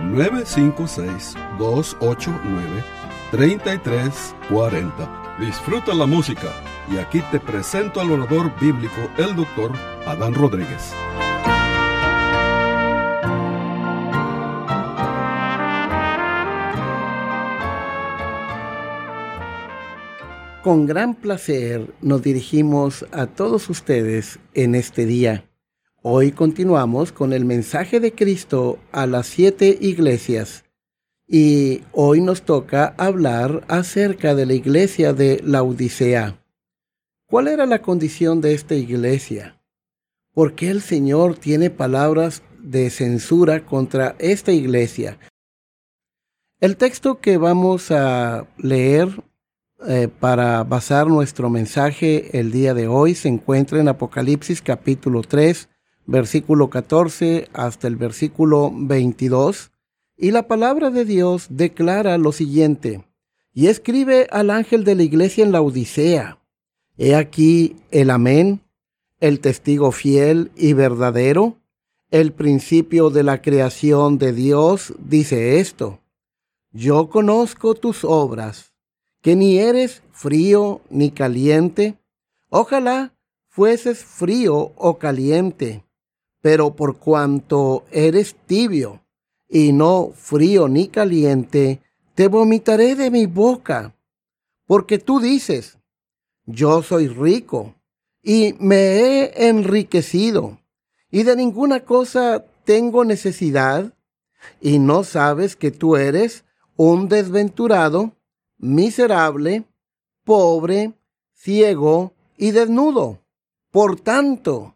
956-289-3340. Disfruta la música y aquí te presento al orador bíblico, el doctor Adán Rodríguez. Con gran placer nos dirigimos a todos ustedes en este día. Hoy continuamos con el mensaje de Cristo a las siete iglesias y hoy nos toca hablar acerca de la iglesia de la Odisea. ¿Cuál era la condición de esta iglesia? ¿Por qué el Señor tiene palabras de censura contra esta iglesia? El texto que vamos a leer eh, para basar nuestro mensaje el día de hoy se encuentra en Apocalipsis capítulo 3, versículo 14 hasta el versículo 22, y la palabra de Dios declara lo siguiente, y escribe al ángel de la iglesia en la Odisea, he aquí el amén, el testigo fiel y verdadero, el principio de la creación de Dios, dice esto, yo conozco tus obras, que ni eres frío ni caliente, ojalá fueses frío o caliente pero por cuanto eres tibio y no frío ni caliente, te vomitaré de mi boca. Porque tú dices, yo soy rico y me he enriquecido y de ninguna cosa tengo necesidad y no sabes que tú eres un desventurado, miserable, pobre, ciego y desnudo. Por tanto,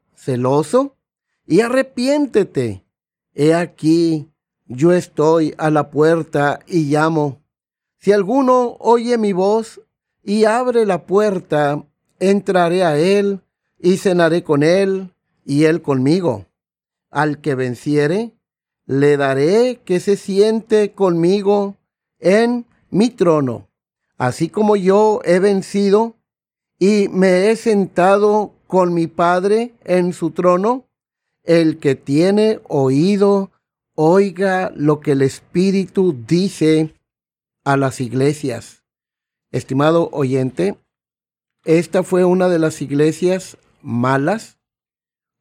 celoso y arrepiéntete. He aquí, yo estoy a la puerta y llamo. Si alguno oye mi voz y abre la puerta, entraré a él y cenaré con él y él conmigo. Al que venciere, le daré que se siente conmigo en mi trono, así como yo he vencido y me he sentado con mi Padre en su trono? El que tiene oído, oiga lo que el Espíritu dice a las iglesias. Estimado oyente, esta fue una de las iglesias malas,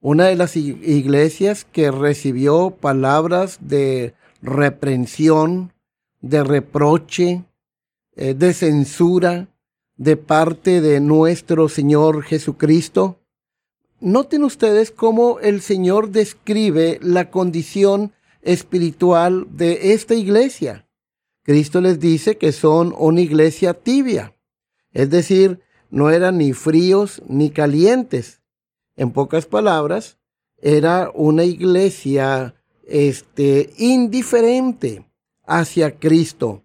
una de las iglesias que recibió palabras de reprensión, de reproche, eh, de censura de parte de nuestro Señor Jesucristo. Noten ustedes cómo el Señor describe la condición espiritual de esta iglesia. Cristo les dice que son una iglesia tibia, es decir, no eran ni fríos ni calientes. En pocas palabras, era una iglesia este, indiferente hacia Cristo.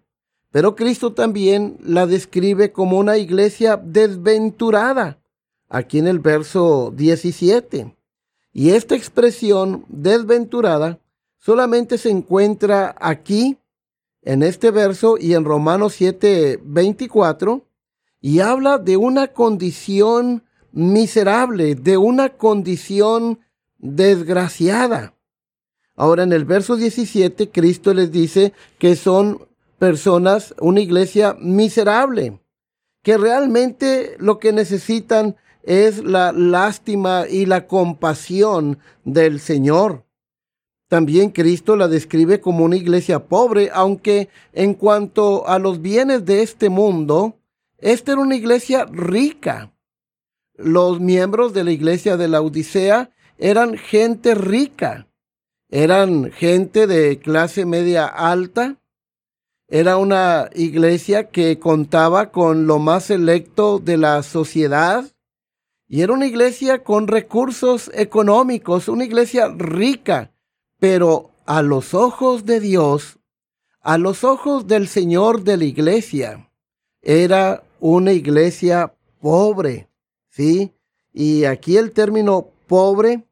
Pero Cristo también la describe como una iglesia desventurada aquí en el verso 17. Y esta expresión desventurada solamente se encuentra aquí, en este verso y en Romanos 7, 24, y habla de una condición miserable, de una condición desgraciada. Ahora en el verso 17, Cristo les dice que son personas, una iglesia miserable, que realmente lo que necesitan es la lástima y la compasión del Señor. También Cristo la describe como una iglesia pobre, aunque en cuanto a los bienes de este mundo, esta era una iglesia rica. Los miembros de la iglesia de la Odisea eran gente rica, eran gente de clase media alta, era una iglesia que contaba con lo más selecto de la sociedad y era una iglesia con recursos económicos, una iglesia rica, pero a los ojos de Dios, a los ojos del Señor de la iglesia, era una iglesia pobre, ¿sí? Y aquí el término pobre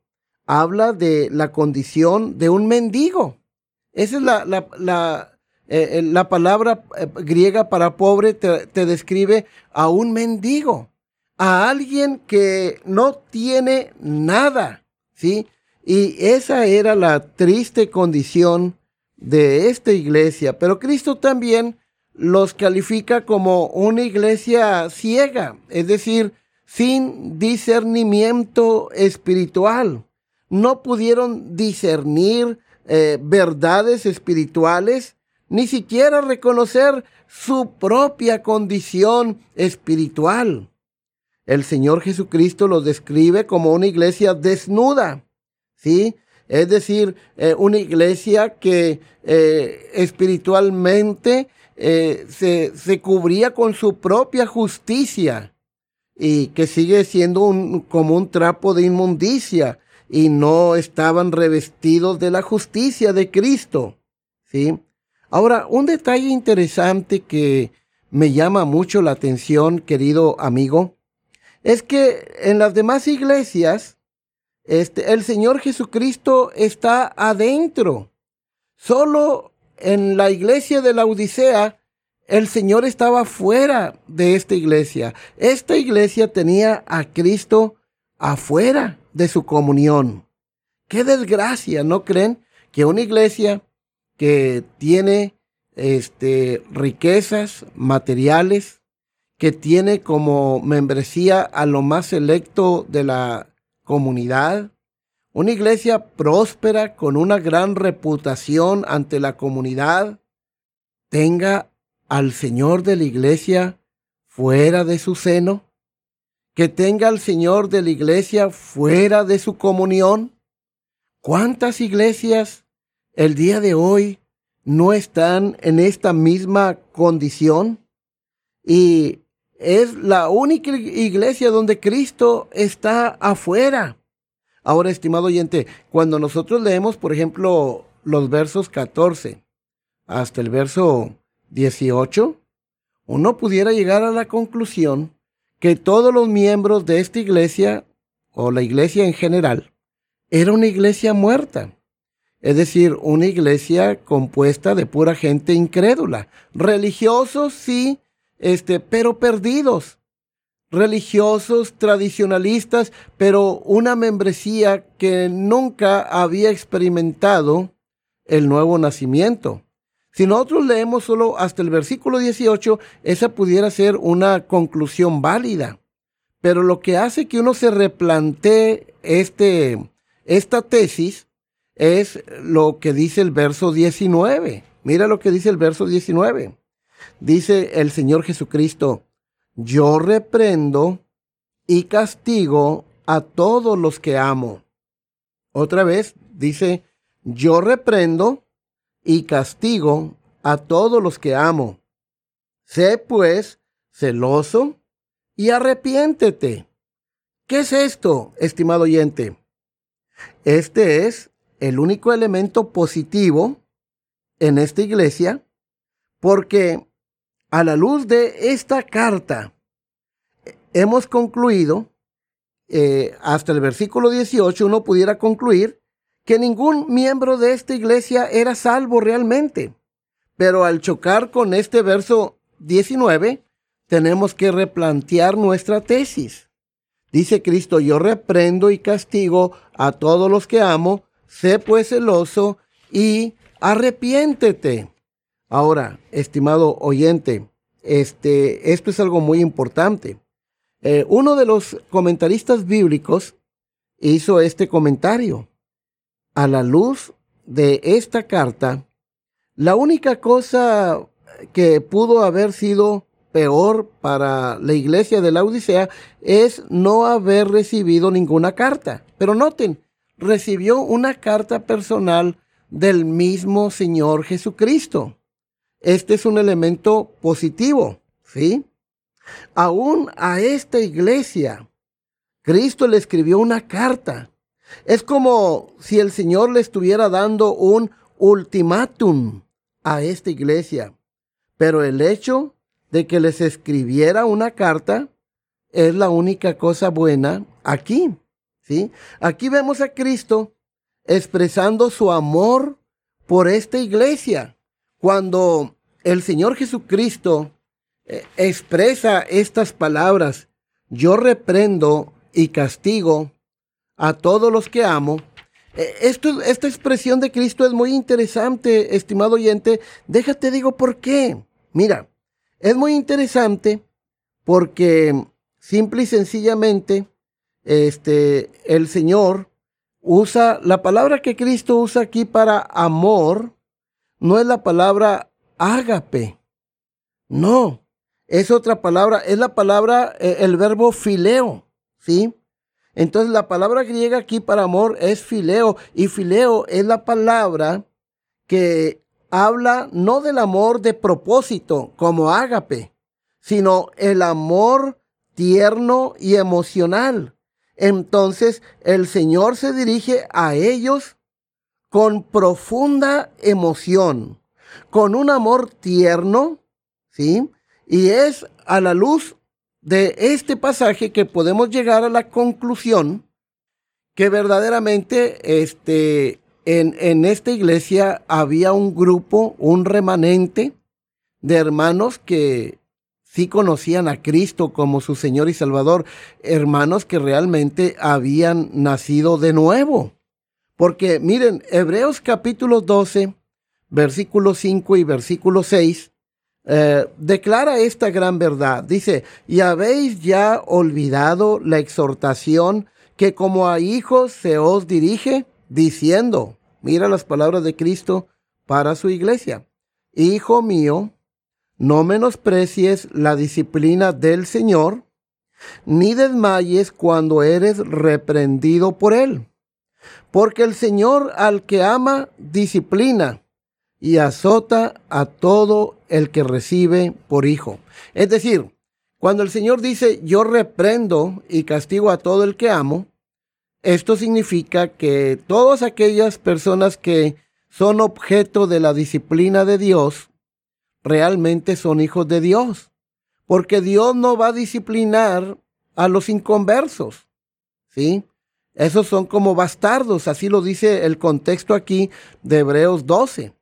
habla de la condición de un mendigo. Esa es la, la, eh, eh, la, palabra eh, griega para pobre, te, te describe a un mendigo, a alguien que no tiene nada, ¿sí? Y esa era la triste condición de esta iglesia. Pero Cristo también los califica como una iglesia ciega, es decir, sin discernimiento espiritual. No pudieron discernir eh, verdades espirituales, ni siquiera reconocer su propia condición espiritual. El Señor Jesucristo los describe como una iglesia desnuda, ¿sí? Es decir, eh, una iglesia que eh, espiritualmente eh, se, se, cubría con su propia justicia y que sigue siendo un, como un trapo de inmundicia y no estaban revestidos de la justicia de Cristo. ¿sí? Ahora, un detalle interesante que me llama mucho la atención, querido amigo, es que en las demás iglesias, este, el Señor Jesucristo está adentro. Solo en la iglesia de la Odisea, el Señor estaba fuera de esta iglesia. Esta iglesia tenía a Cristo afuera de su comunión. Qué desgracia, ¿no creen? Que una iglesia que tiene este, riquezas materiales, que tiene como membresía a lo más selecto de la comunidad, una iglesia próspera con una gran reputación ante la comunidad tenga al Señor de la iglesia fuera de su seno, que tenga al Señor de la iglesia fuera de su comunión. ¿Cuántas iglesias el día de hoy no están en esta misma condición? Y es la única iglesia donde Cristo está afuera. Ahora, estimado oyente, cuando nosotros leemos, por ejemplo, los versos 14 hasta el verso 18, uno pudiera llegar a la conclusión que todos los miembros de esta iglesia, o la iglesia en general, era una iglesia muerta. Es decir, una iglesia compuesta de pura gente incrédula. Religiosos, sí, este, pero perdidos religiosos, tradicionalistas, pero una membresía que nunca había experimentado el nuevo nacimiento. Si nosotros leemos solo hasta el versículo 18, esa pudiera ser una conclusión válida. Pero lo que hace que uno se replantee este, esta tesis es lo que dice el verso 19. Mira lo que dice el verso 19. Dice el Señor Jesucristo, yo reprendo y castigo a todos los que amo. Otra vez dice, yo reprendo y castigo a todos los que amo. Sé pues celoso y arrepiéntete. ¿Qué es esto, estimado oyente? Este es el único elemento positivo en esta iglesia porque a la luz de esta carta, hemos concluido, eh, hasta el versículo 18, uno pudiera concluir que ningún miembro de esta iglesia era salvo realmente. Pero al chocar con este verso 19, tenemos que replantear nuestra tesis. Dice Cristo, yo reprendo y castigo a todos los que amo, sé pues celoso y arrepiéntete. Ahora, estimado oyente, este, esto es algo muy importante. Eh, uno de los comentaristas bíblicos hizo este comentario. A la luz de esta carta, la única cosa que pudo haber sido peor para la iglesia de la Odisea es no haber recibido ninguna carta. Pero noten, recibió una carta personal del mismo Señor Jesucristo. Este es un elemento positivo, ¿sí? Aún a esta iglesia, Cristo le escribió una carta. Es como si el Señor le estuviera dando un ultimátum a esta iglesia. Pero el hecho de que les escribiera una carta es la única cosa buena aquí. ¿sí? Aquí vemos a Cristo expresando su amor por esta iglesia. Cuando el Señor Jesucristo eh, expresa estas palabras, yo reprendo y castigo a todos los que amo. Eh, esta expresión de Cristo es muy interesante, estimado oyente. Déjate digo por qué. Mira, es muy interesante porque simple y sencillamente este el Señor usa la palabra que Cristo usa aquí para amor no es la palabra ágape. No, es otra palabra, es la palabra, eh, el verbo fileo, ¿sí? Entonces la palabra griega aquí para amor es fileo y fileo es la palabra que habla no del amor de propósito como ágape, sino el amor tierno y emocional. Entonces el Señor se dirige a ellos con profunda emoción, con un amor tierno, ¿sí? Y es a la luz de este pasaje que podemos llegar a la conclusión que verdaderamente este, en, en esta iglesia había un grupo, un remanente de hermanos que sí conocían a Cristo como su Señor y Salvador, hermanos que realmente habían nacido de nuevo. Porque miren, Hebreos capítulo 12, versículo 5 y versículo 6, eh, declara esta gran verdad. Dice, y habéis ya olvidado la exhortación que como a hijos se os dirige, diciendo, mira las palabras de Cristo para su iglesia, Hijo mío, no menosprecies la disciplina del Señor, ni desmayes cuando eres reprendido por Él. Porque el Señor al que ama, disciplina y azota a todo el que recibe por hijo. Es decir, cuando el Señor dice, yo reprendo y castigo a todo el que amo, esto significa que todas aquellas personas que son objeto de la disciplina de Dios, realmente son hijos de Dios. Porque Dios no va a disciplinar a los inconversos. ¿Sí? Esos son como bastardos, así lo dice el contexto aquí de Hebreos 12.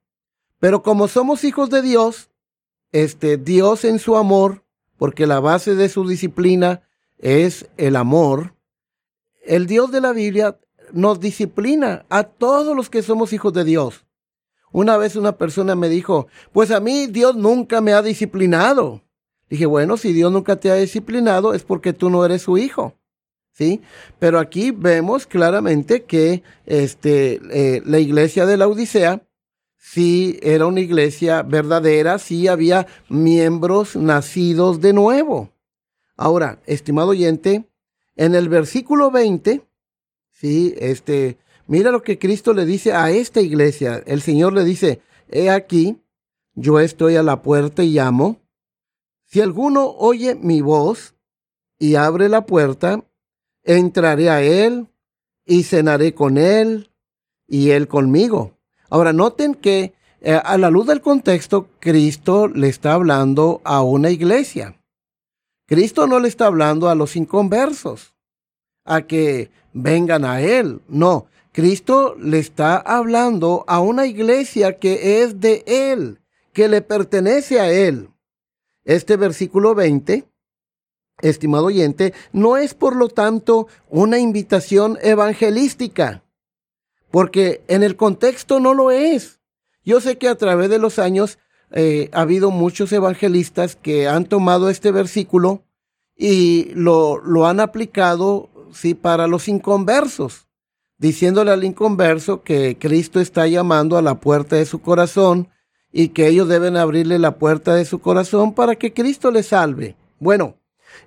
Pero como somos hijos de Dios, este Dios en su amor, porque la base de su disciplina es el amor, el Dios de la Biblia nos disciplina a todos los que somos hijos de Dios. Una vez una persona me dijo, pues a mí Dios nunca me ha disciplinado. Dije, bueno, si Dios nunca te ha disciplinado es porque tú no eres su hijo. ¿Sí? Pero aquí vemos claramente que este, eh, la iglesia de la Odisea sí era una iglesia verdadera, sí había miembros nacidos de nuevo. Ahora, estimado oyente, en el versículo 20, sí, este, mira lo que Cristo le dice a esta iglesia. El Señor le dice, he aquí, yo estoy a la puerta y llamo. Si alguno oye mi voz y abre la puerta, entraré a él y cenaré con él y él conmigo. Ahora, noten que eh, a la luz del contexto, Cristo le está hablando a una iglesia. Cristo no le está hablando a los inconversos, a que vengan a Él. No, Cristo le está hablando a una iglesia que es de Él, que le pertenece a Él. Este versículo 20, estimado oyente, no es por lo tanto una invitación evangelística porque en el contexto no lo es. Yo sé que a través de los años eh, ha habido muchos evangelistas que han tomado este versículo y lo, lo han aplicado, sí, para los inconversos. diciéndole al inconverso que Cristo está llamando a la puerta de su corazón y que ellos deben abrirle la puerta de su corazón para que Cristo les salve. Bueno,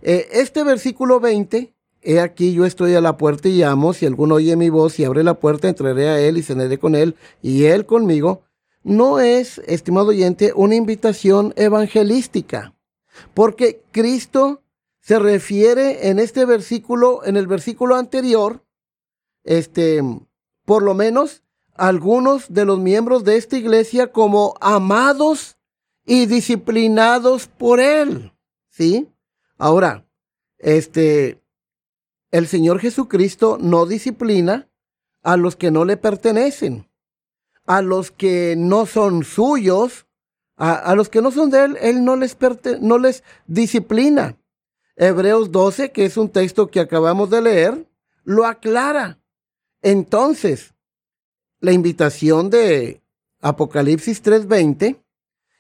eh, este versículo 20, he aquí yo estoy a la puerta y llamo, si alguno oye mi voz y abre la puerta, entraré a él y cenaré con él y él conmigo, no es, estimado oyente, una invitación evangelística, porque Cristo se refiere en este versículo, en el versículo anterior, este, por lo menos algunos de los miembros de esta iglesia como amados y disciplinados por él. ¿Sí? Ahora, este, el Señor Jesucristo no disciplina a los que no le pertenecen, a los que no son suyos, a, los que no son de él, él no les, no les disciplina. Hebreos 12, que es un texto que acabamos de leer, lo aclara. Entonces, la invitación de Apocalipsis 3:20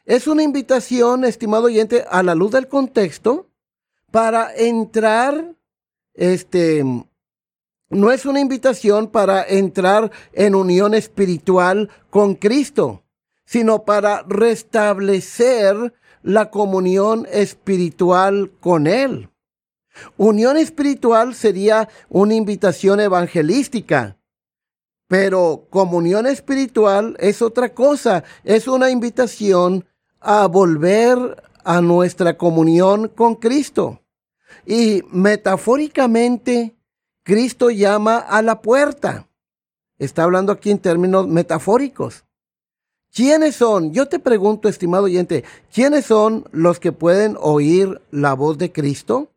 es una invitación, estimado oyente, a la luz del contexto para entrar, este, no es una invitación para entrar en unión espiritual con Cristo, sino para restablecer la comunión espiritual con Él. Unión espiritual sería una invitación evangelística, pero comunión espiritual es otra cosa, es una invitación a volver a nuestra comunión con Cristo. Y metafóricamente, Cristo llama a la puerta. Está hablando aquí en términos metafóricos. ¿Quiénes son? Yo te pregunto, estimado oyente, ¿quiénes son los que pueden oír la voz de Cristo?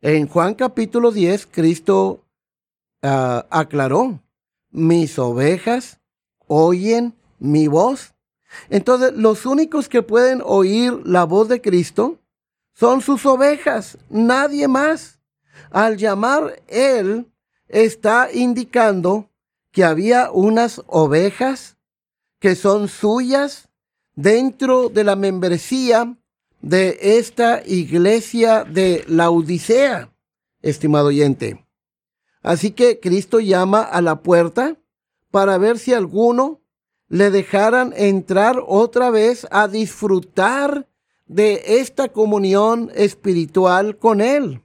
En Juan capítulo 10, Cristo ah, aclaró, mis ovejas oyen mi voz. Entonces, los únicos que pueden oír la voz de Cristo son sus ovejas, nadie más. Al llamar Él, está indicando que había unas ovejas que son suyas dentro de la membresía de esta iglesia de la Odisea, estimado oyente. Así que Cristo llama a la puerta para ver si alguno le dejaran entrar otra vez a disfrutar de esta comunión espiritual con Él.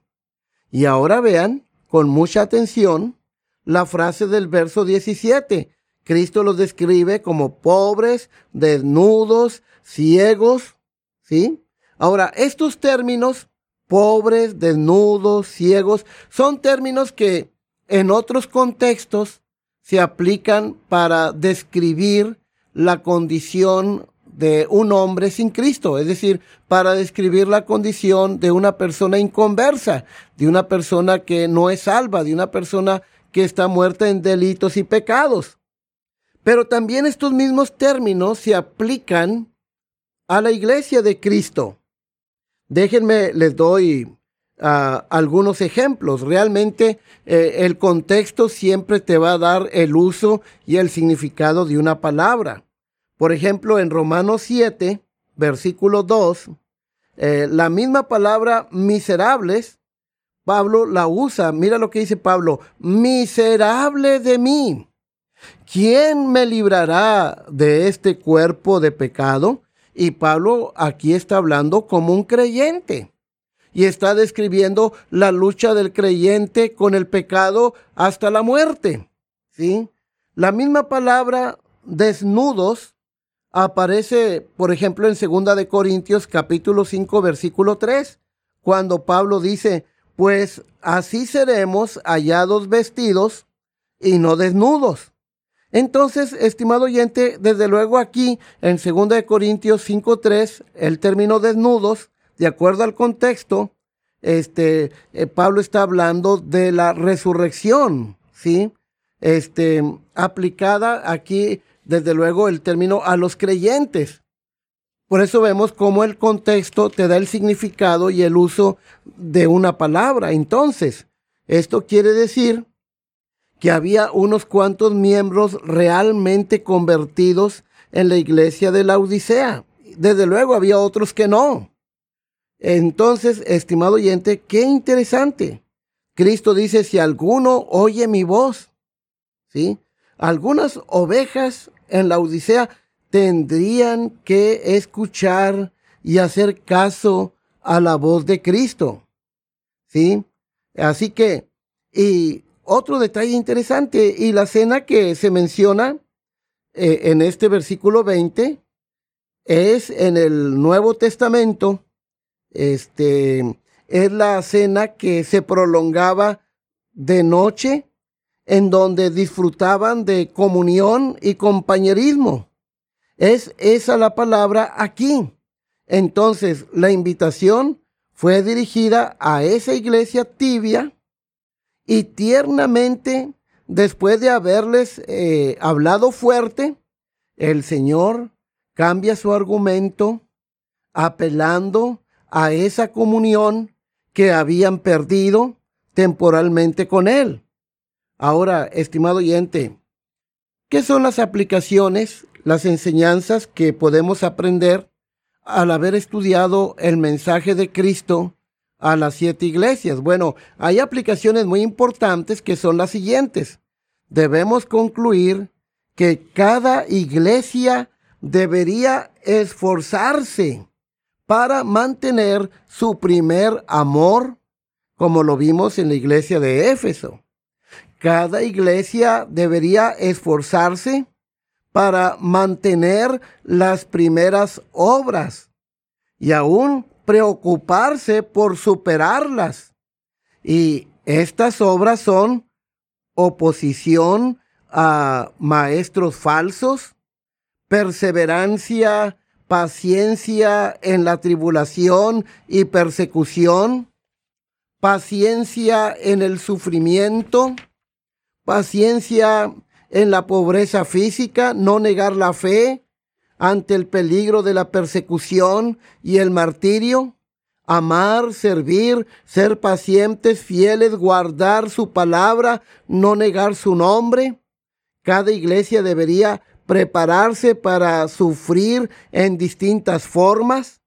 Y ahora vean con mucha atención la frase del verso 17. Cristo los describe como pobres, desnudos, ciegos, ¿sí? Ahora, estos términos, pobres, desnudos, ciegos, son términos que en otros contextos se aplican para describir la condición de un hombre sin Cristo, es decir, para describir la condición de una persona inconversa, de una persona que no es salva, de una persona que está muerta en delitos y pecados. Pero también estos mismos términos se aplican a la iglesia de Cristo. Déjenme, les doy algunos ejemplos. Realmente eh, el contexto siempre te va a dar el uso y el significado de una palabra. Por ejemplo, en Romanos 7, versículo 2, eh, la misma palabra miserables, Pablo la usa. Mira lo que dice Pablo, miserable de mí. ¿Quién me librará de este cuerpo de pecado? Y Pablo aquí está hablando como un creyente y está describiendo la lucha del creyente con el pecado hasta la muerte. ¿Sí? La misma palabra desnudos aparece, por ejemplo, en segunda de Corintios capítulo 5 versículo 3, cuando Pablo dice, pues así seremos hallados vestidos y no desnudos. Entonces, estimado oyente, desde luego aquí en 2 Corintios 5.3, el término desnudos, de acuerdo al contexto, este, eh, Pablo está hablando de la resurrección, ¿sí? Este, aplicada aquí, desde luego, el término a los creyentes. Por eso vemos cómo el contexto te da el significado y el uso de una palabra. Entonces, esto quiere decir que había unos cuantos miembros realmente convertidos en la iglesia de la Odisea. Desde luego había otros que no. Entonces, estimado oyente, qué interesante. Cristo dice, si alguno oye mi voz, ¿sí? Algunas ovejas en la Odisea tendrían que escuchar y hacer caso a la voz de Cristo. ¿Sí? Así que, y otro detalle interesante, y la cena que se menciona eh, en este versículo 20 es en el Nuevo Testamento, este, es la cena que se prolongaba de noche, en donde disfrutaban de comunión y compañerismo. Es esa la palabra aquí. Entonces, la invitación fue dirigida a esa iglesia tibia y tiernamente, después de haberles eh, hablado fuerte, el Señor cambia su argumento apelando a esa comunión que habían perdido temporalmente con Él. Ahora, estimado oyente, ¿qué son las aplicaciones, las enseñanzas que podemos aprender al haber estudiado el mensaje de Cristo a las siete iglesias? Bueno, hay aplicaciones muy importantes que son las siguientes. Debemos concluir que cada iglesia debería esforzarse para mantener su primer amor, como lo vimos en la iglesia de Éfeso. Cada iglesia debería esforzarse para mantener las primeras obras y aún preocuparse por superarlas. Y estas obras son oposición a maestros falsos, perseverancia, paciencia en la tribulación y persecución, paciencia en el sufrimiento, paciencia en la pobreza física, no negar la fe ante el peligro de la persecución y el martirio, amar, servir, ser pacientes, fieles, guardar su palabra, no negar su nombre. Cada iglesia debería prepararse para sufrir en distintas formas.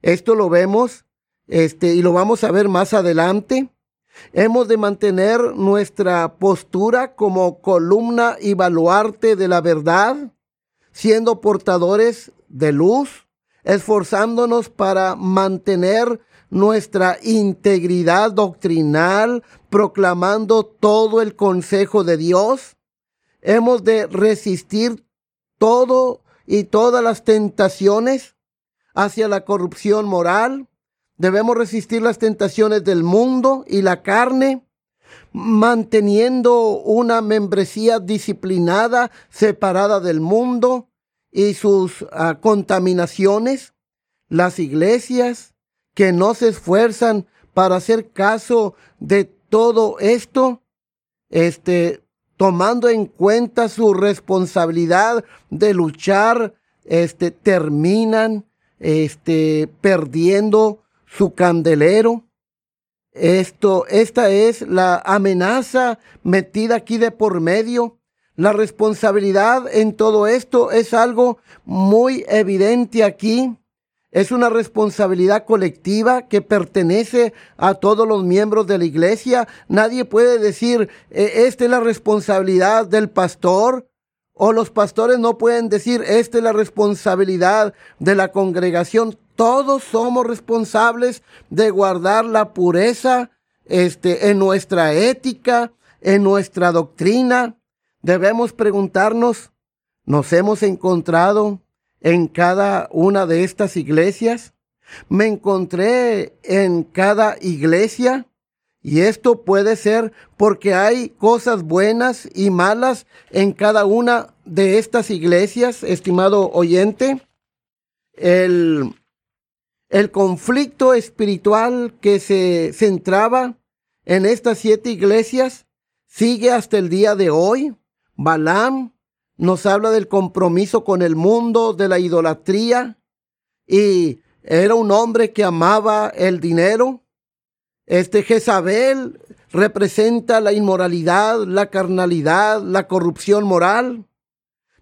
Esto lo vemos este y lo vamos a ver más adelante. Hemos de mantener nuestra postura como columna y baluarte de la verdad, siendo portadores de luz, esforzándonos para mantener nuestra integridad doctrinal, proclamando todo el consejo de Dios. Hemos de resistir todo y todas las tentaciones hacia la corrupción moral, Debemos resistir las tentaciones del mundo y la carne, manteniendo una membresía disciplinada, separada del mundo y sus ah, contaminaciones. Las iglesias que no se esfuerzan para hacer caso de todo esto, este, tomando en cuenta su responsabilidad de luchar, este, terminan, este, perdiendo su candelero. Esto, esta es la amenaza metida aquí de por medio. La responsabilidad en todo esto es algo muy evidente aquí. Es una responsabilidad colectiva que pertenece a todos los miembros de la iglesia. Nadie puede decir, e, esta es la responsabilidad del pastor. O los pastores no pueden decir, esta es la responsabilidad de la congregación. Todos somos responsables de guardar la pureza este, en nuestra ética, en nuestra doctrina. Debemos preguntarnos, ¿nos hemos encontrado en cada una de estas iglesias? ¿Me encontré en cada iglesia? Y esto puede ser porque hay cosas buenas y malas en cada una de estas iglesias, estimado oyente. El, el conflicto espiritual que se centraba en estas siete iglesias sigue hasta el día de hoy. Balaam nos habla del compromiso con el mundo, de la idolatría, y era un hombre que amaba el dinero. Este Jezabel representa la inmoralidad, la carnalidad, la corrupción moral.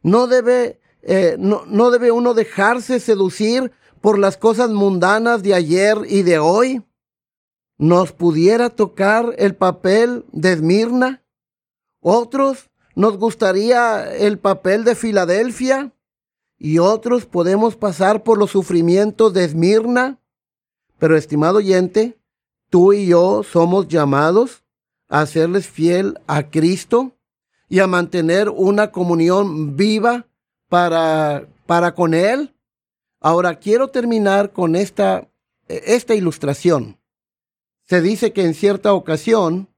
No debe, eh, no, no debe uno dejarse seducir por las cosas mundanas de ayer y de hoy, nos pudiera tocar el papel de Esmirna. Otros nos gustaría el papel de Filadelfia y otros podemos pasar por los sufrimientos de Esmirna. Pero, estimado oyente, tú y yo somos llamados a serles fiel a Cristo y a mantener una comunión viva para, para con Él. Ahora quiero terminar con esta, esta ilustración. Se dice que en cierta ocasión,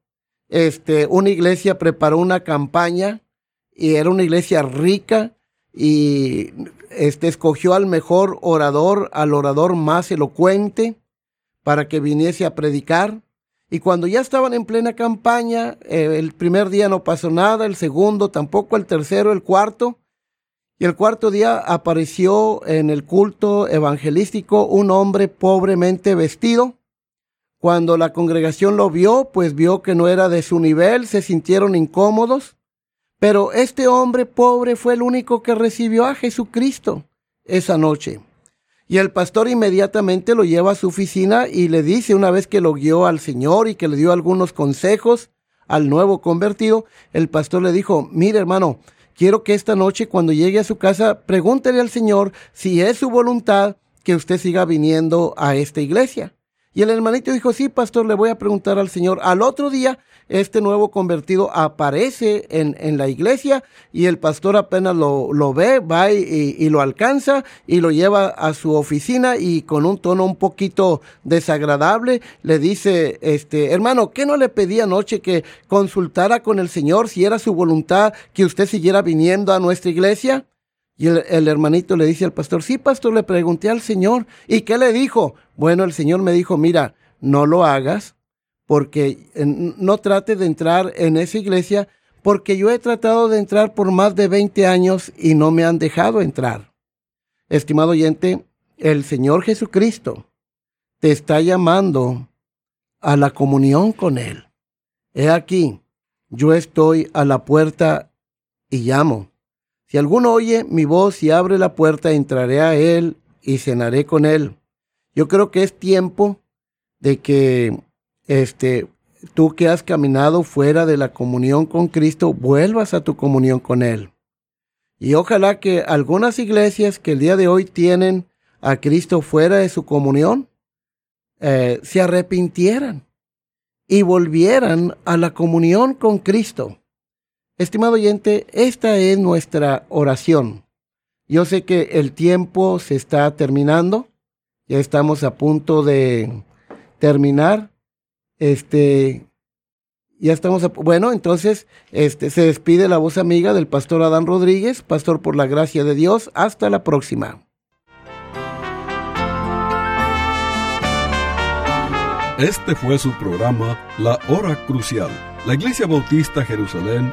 este, una iglesia preparó una campaña y era una iglesia rica y este, escogió al mejor orador, al orador más elocuente, para que viniese a predicar. Y cuando ya estaban en plena campaña, eh, el primer día no pasó nada, el segundo tampoco, el tercero, el cuarto. Y el cuarto día apareció en el culto evangelístico un hombre pobremente vestido. Cuando la congregación lo vio, pues vio que no era de su nivel, se sintieron incómodos. Pero este hombre pobre fue el único que recibió a Jesucristo esa noche. Y el pastor inmediatamente lo lleva a su oficina y le dice, una vez que lo guió al Señor y que le dio algunos consejos al nuevo convertido, el pastor le dijo, mire hermano, quiero que esta noche cuando llegue a su casa, pregúntele al Señor si es su voluntad que usted siga viniendo a esta iglesia. Y el hermanito dijo, sí, pastor, le voy a preguntar al Señor. Al otro día este nuevo convertido aparece en, en la iglesia y el pastor apenas lo, lo ve, va y, y, lo alcanza y lo lleva a su oficina y con un tono un poquito desagradable le dice, este, hermano, ¿qué no le pedí anoche que consultara con el Señor si era su voluntad que usted siguiera viniendo a nuestra iglesia? Y el, hermanito le dice al pastor, sí, pastor, le pregunté al Señor. ¿Y qué le dijo? Bueno, el Señor me dijo, mira, no lo hagas porque no trate de entrar en esa iglesia, porque yo he tratado de entrar por más de 20 años y no me han dejado entrar. Estimado oyente, el Señor Jesucristo te está llamando a la comunión con Él. He aquí, yo estoy a la puerta y llamo. Si alguno oye mi voz y abre la puerta, entraré a Él y cenaré con Él. Yo creo que es tiempo de que este, tú que has caminado fuera de la comunión con Cristo, vuelvas a tu comunión con Él. Y ojalá que algunas iglesias que el día de hoy tienen a Cristo fuera de su comunión, eh, se arrepintieran y volvieran a la comunión con Cristo. Estimado oyente, esta es nuestra oración. Yo sé que el tiempo se está terminando, ya estamos a punto de terminar, este, ya estamos, bueno, entonces, este, se despide la voz amiga del pastor Adán Rodríguez, pastor por la gracia de Dios. Hasta la próxima. Este fue su programa La Hora Crucial. La Iglesia Bautista Jerusalén